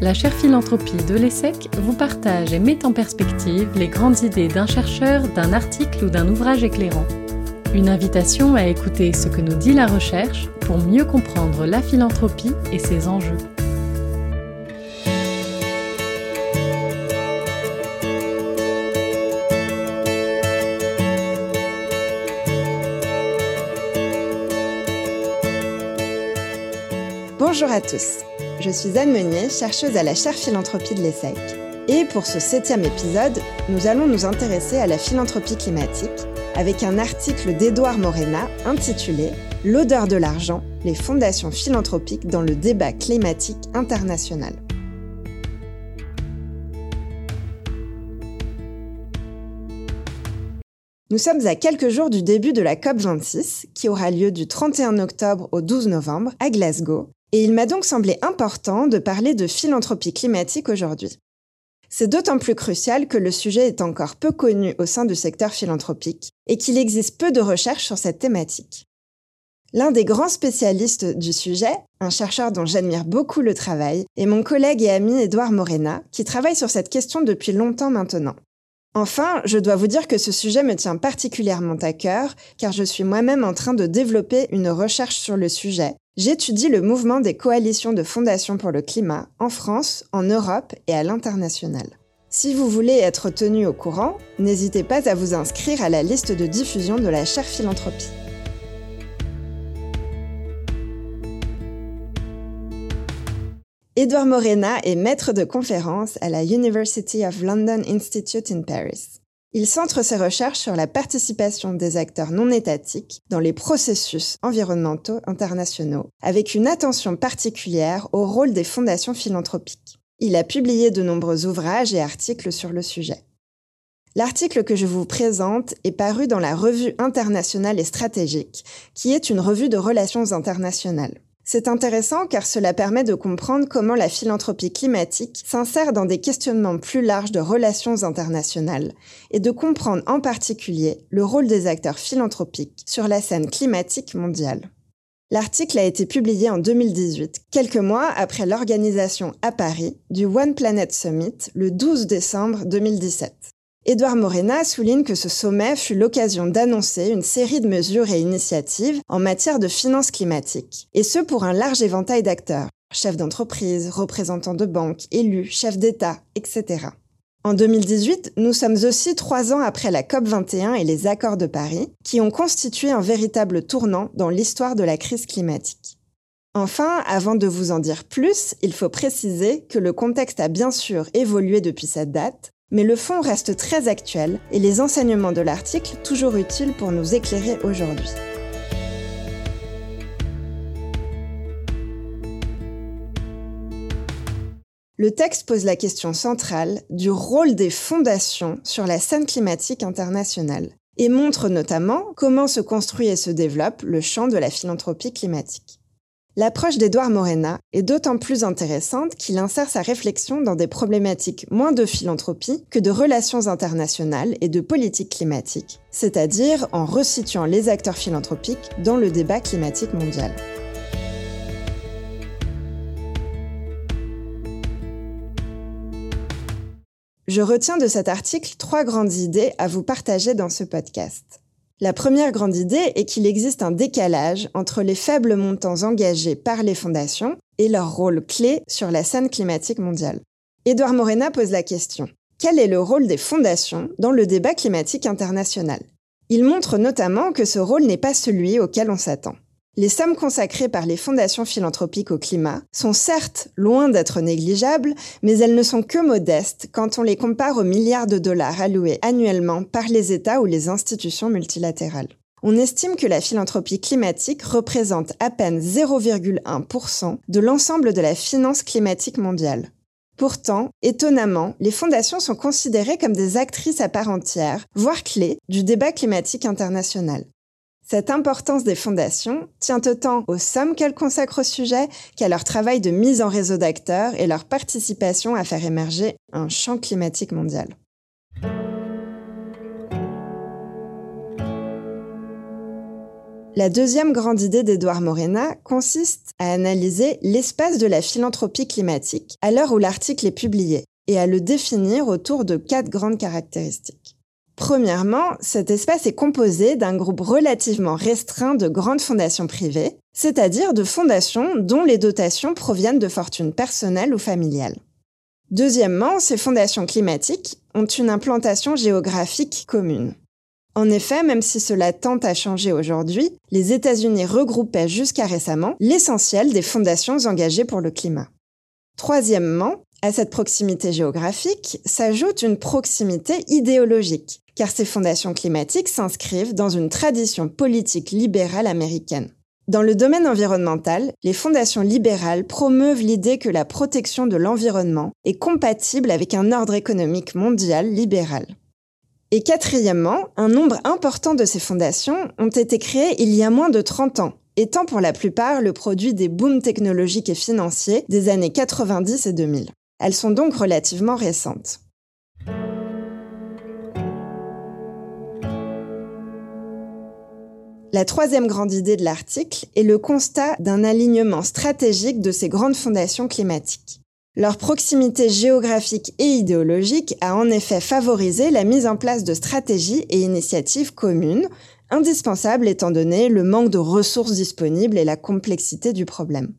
la chaire philanthropie de l'ESSEC vous partage et met en perspective les grandes idées d'un chercheur, d'un article ou d'un ouvrage éclairant. Une invitation à écouter ce que nous dit la recherche pour mieux comprendre la philanthropie et ses enjeux. Bonjour à tous je suis Anne Meunier, chercheuse à la chaire philanthropie de l'ESSEC. Et pour ce septième épisode, nous allons nous intéresser à la philanthropie climatique avec un article d'Edouard Morena intitulé L'odeur de l'argent, les fondations philanthropiques dans le débat climatique international. Nous sommes à quelques jours du début de la COP26, qui aura lieu du 31 octobre au 12 novembre à Glasgow, et il m'a donc semblé important de parler de philanthropie climatique aujourd'hui. C'est d'autant plus crucial que le sujet est encore peu connu au sein du secteur philanthropique et qu'il existe peu de recherches sur cette thématique. L'un des grands spécialistes du sujet, un chercheur dont j'admire beaucoup le travail, est mon collègue et ami Edouard Morena, qui travaille sur cette question depuis longtemps maintenant. Enfin, je dois vous dire que ce sujet me tient particulièrement à cœur, car je suis moi-même en train de développer une recherche sur le sujet J'étudie le mouvement des coalitions de fondations pour le climat en France, en Europe et à l'international. Si vous voulez être tenu au courant, n'hésitez pas à vous inscrire à la liste de diffusion de la chaire philanthropie. Edouard Morena est maître de conférence à la University of London Institute in Paris. Il centre ses recherches sur la participation des acteurs non étatiques dans les processus environnementaux internationaux, avec une attention particulière au rôle des fondations philanthropiques. Il a publié de nombreux ouvrages et articles sur le sujet. L'article que je vous présente est paru dans la Revue internationale et stratégique, qui est une revue de relations internationales. C'est intéressant car cela permet de comprendre comment la philanthropie climatique s'insère dans des questionnements plus larges de relations internationales et de comprendre en particulier le rôle des acteurs philanthropiques sur la scène climatique mondiale. L'article a été publié en 2018, quelques mois après l'organisation à Paris du One Planet Summit le 12 décembre 2017. Édouard Morena souligne que ce sommet fut l'occasion d'annoncer une série de mesures et initiatives en matière de finances climatiques, et ce pour un large éventail d'acteurs, chefs d'entreprise, représentants de banques, élus, chefs d'État, etc. En 2018, nous sommes aussi trois ans après la COP21 et les accords de Paris, qui ont constitué un véritable tournant dans l'histoire de la crise climatique. Enfin, avant de vous en dire plus, il faut préciser que le contexte a bien sûr évolué depuis cette date, mais le fond reste très actuel et les enseignements de l'article toujours utiles pour nous éclairer aujourd'hui. Le texte pose la question centrale du rôle des fondations sur la scène climatique internationale et montre notamment comment se construit et se développe le champ de la philanthropie climatique. L'approche d'Edouard Morena est d'autant plus intéressante qu'il insère sa réflexion dans des problématiques moins de philanthropie que de relations internationales et de politique climatique, c'est-à-dire en resituant les acteurs philanthropiques dans le débat climatique mondial. Je retiens de cet article trois grandes idées à vous partager dans ce podcast. La première grande idée est qu'il existe un décalage entre les faibles montants engagés par les fondations et leur rôle clé sur la scène climatique mondiale. Édouard Morena pose la question. Quel est le rôle des fondations dans le débat climatique international? Il montre notamment que ce rôle n'est pas celui auquel on s'attend. Les sommes consacrées par les fondations philanthropiques au climat sont certes loin d'être négligeables, mais elles ne sont que modestes quand on les compare aux milliards de dollars alloués annuellement par les États ou les institutions multilatérales. On estime que la philanthropie climatique représente à peine 0,1% de l'ensemble de la finance climatique mondiale. Pourtant, étonnamment, les fondations sont considérées comme des actrices à part entière, voire clés, du débat climatique international. Cette importance des fondations tient autant aux sommes qu'elles consacrent au sujet qu'à leur travail de mise en réseau d'acteurs et leur participation à faire émerger un champ climatique mondial. La deuxième grande idée d'Edouard Morena consiste à analyser l'espace de la philanthropie climatique à l'heure où l'article est publié et à le définir autour de quatre grandes caractéristiques. Premièrement, cet espace est composé d'un groupe relativement restreint de grandes fondations privées, c'est-à-dire de fondations dont les dotations proviennent de fortunes personnelles ou familiales. Deuxièmement, ces fondations climatiques ont une implantation géographique commune. En effet, même si cela tente à changer aujourd'hui, les États-Unis regroupaient jusqu'à récemment l'essentiel des fondations engagées pour le climat. Troisièmement, à cette proximité géographique s'ajoute une proximité idéologique, car ces fondations climatiques s'inscrivent dans une tradition politique libérale américaine. Dans le domaine environnemental, les fondations libérales promeuvent l'idée que la protection de l'environnement est compatible avec un ordre économique mondial libéral. Et quatrièmement, un nombre important de ces fondations ont été créées il y a moins de 30 ans, étant pour la plupart le produit des booms technologiques et financiers des années 90 et 2000. Elles sont donc relativement récentes. La troisième grande idée de l'article est le constat d'un alignement stratégique de ces grandes fondations climatiques. Leur proximité géographique et idéologique a en effet favorisé la mise en place de stratégies et initiatives communes, indispensables étant donné le manque de ressources disponibles et la complexité du problème.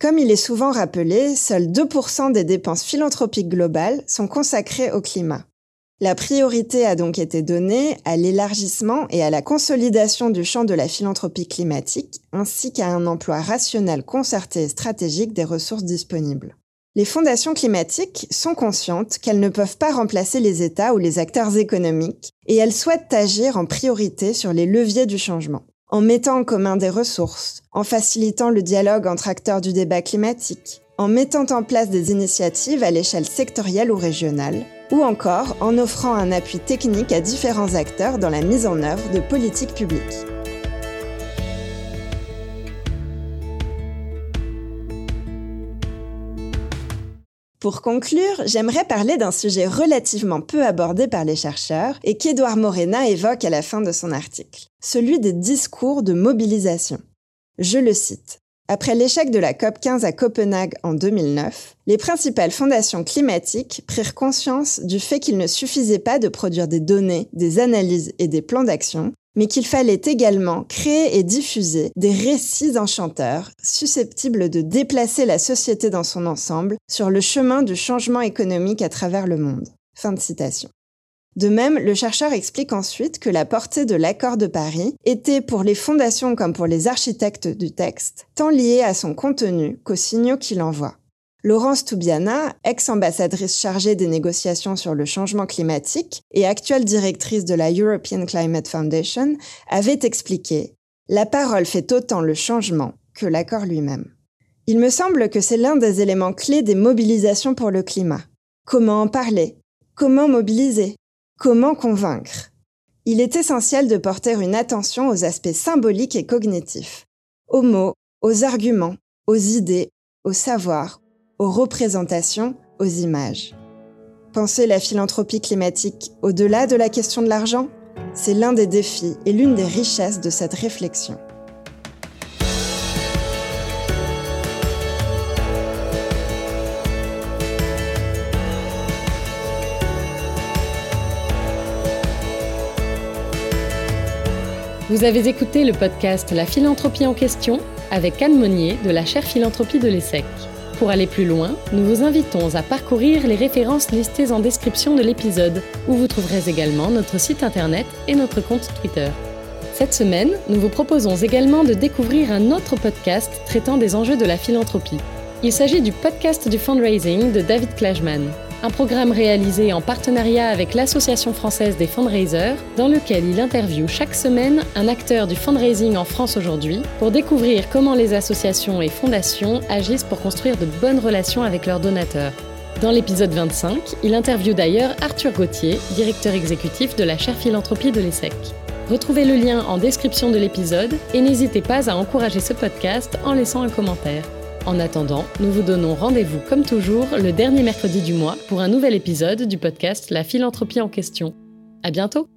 Comme il est souvent rappelé, seuls 2% des dépenses philanthropiques globales sont consacrées au climat. La priorité a donc été donnée à l'élargissement et à la consolidation du champ de la philanthropie climatique, ainsi qu'à un emploi rationnel concerté et stratégique des ressources disponibles. Les fondations climatiques sont conscientes qu'elles ne peuvent pas remplacer les États ou les acteurs économiques et elles souhaitent agir en priorité sur les leviers du changement, en mettant en commun des ressources, en facilitant le dialogue entre acteurs du débat climatique, en mettant en place des initiatives à l'échelle sectorielle ou régionale, ou encore en offrant un appui technique à différents acteurs dans la mise en œuvre de politiques publiques. Pour conclure, j'aimerais parler d'un sujet relativement peu abordé par les chercheurs et qu'Edouard Morena évoque à la fin de son article, celui des discours de mobilisation. Je le cite. Après l'échec de la COP15 à Copenhague en 2009, les principales fondations climatiques prirent conscience du fait qu'il ne suffisait pas de produire des données, des analyses et des plans d'action, mais qu'il fallait également créer et diffuser des récits enchanteurs susceptibles de déplacer la société dans son ensemble sur le chemin du changement économique à travers le monde. Fin de citation. De même, le chercheur explique ensuite que la portée de l'accord de Paris était pour les fondations comme pour les architectes du texte tant liée à son contenu qu'aux signaux qu'il envoie. Laurence Toubiana, ex-ambassadrice chargée des négociations sur le changement climatique et actuelle directrice de la European Climate Foundation, avait expliqué La parole fait autant le changement que l'accord lui-même. Il me semble que c'est l'un des éléments clés des mobilisations pour le climat. Comment en parler? Comment mobiliser? Comment convaincre? Il est essentiel de porter une attention aux aspects symboliques et cognitifs, aux mots, aux arguments, aux idées, au savoir, aux représentations, aux images. Penser la philanthropie climatique au-delà de la question de l'argent, c'est l'un des défis et l'une des richesses de cette réflexion. Vous avez écouté le podcast La philanthropie en question avec Anne Monnier de la chaire philanthropie de l'ESSEC. Pour aller plus loin, nous vous invitons à parcourir les références listées en description de l'épisode, où vous trouverez également notre site internet et notre compte Twitter. Cette semaine, nous vous proposons également de découvrir un autre podcast traitant des enjeux de la philanthropie. Il s'agit du podcast du fundraising de David Klajman un programme réalisé en partenariat avec l'Association française des fundraisers, dans lequel il interviewe chaque semaine un acteur du fundraising en France aujourd'hui pour découvrir comment les associations et fondations agissent pour construire de bonnes relations avec leurs donateurs. Dans l'épisode 25, il interviewe d'ailleurs Arthur Gauthier, directeur exécutif de la chaire philanthropie de l'ESSEC. Retrouvez le lien en description de l'épisode et n'hésitez pas à encourager ce podcast en laissant un commentaire. En attendant, nous vous donnons rendez-vous comme toujours le dernier mercredi du mois pour un nouvel épisode du podcast La philanthropie en question. À bientôt!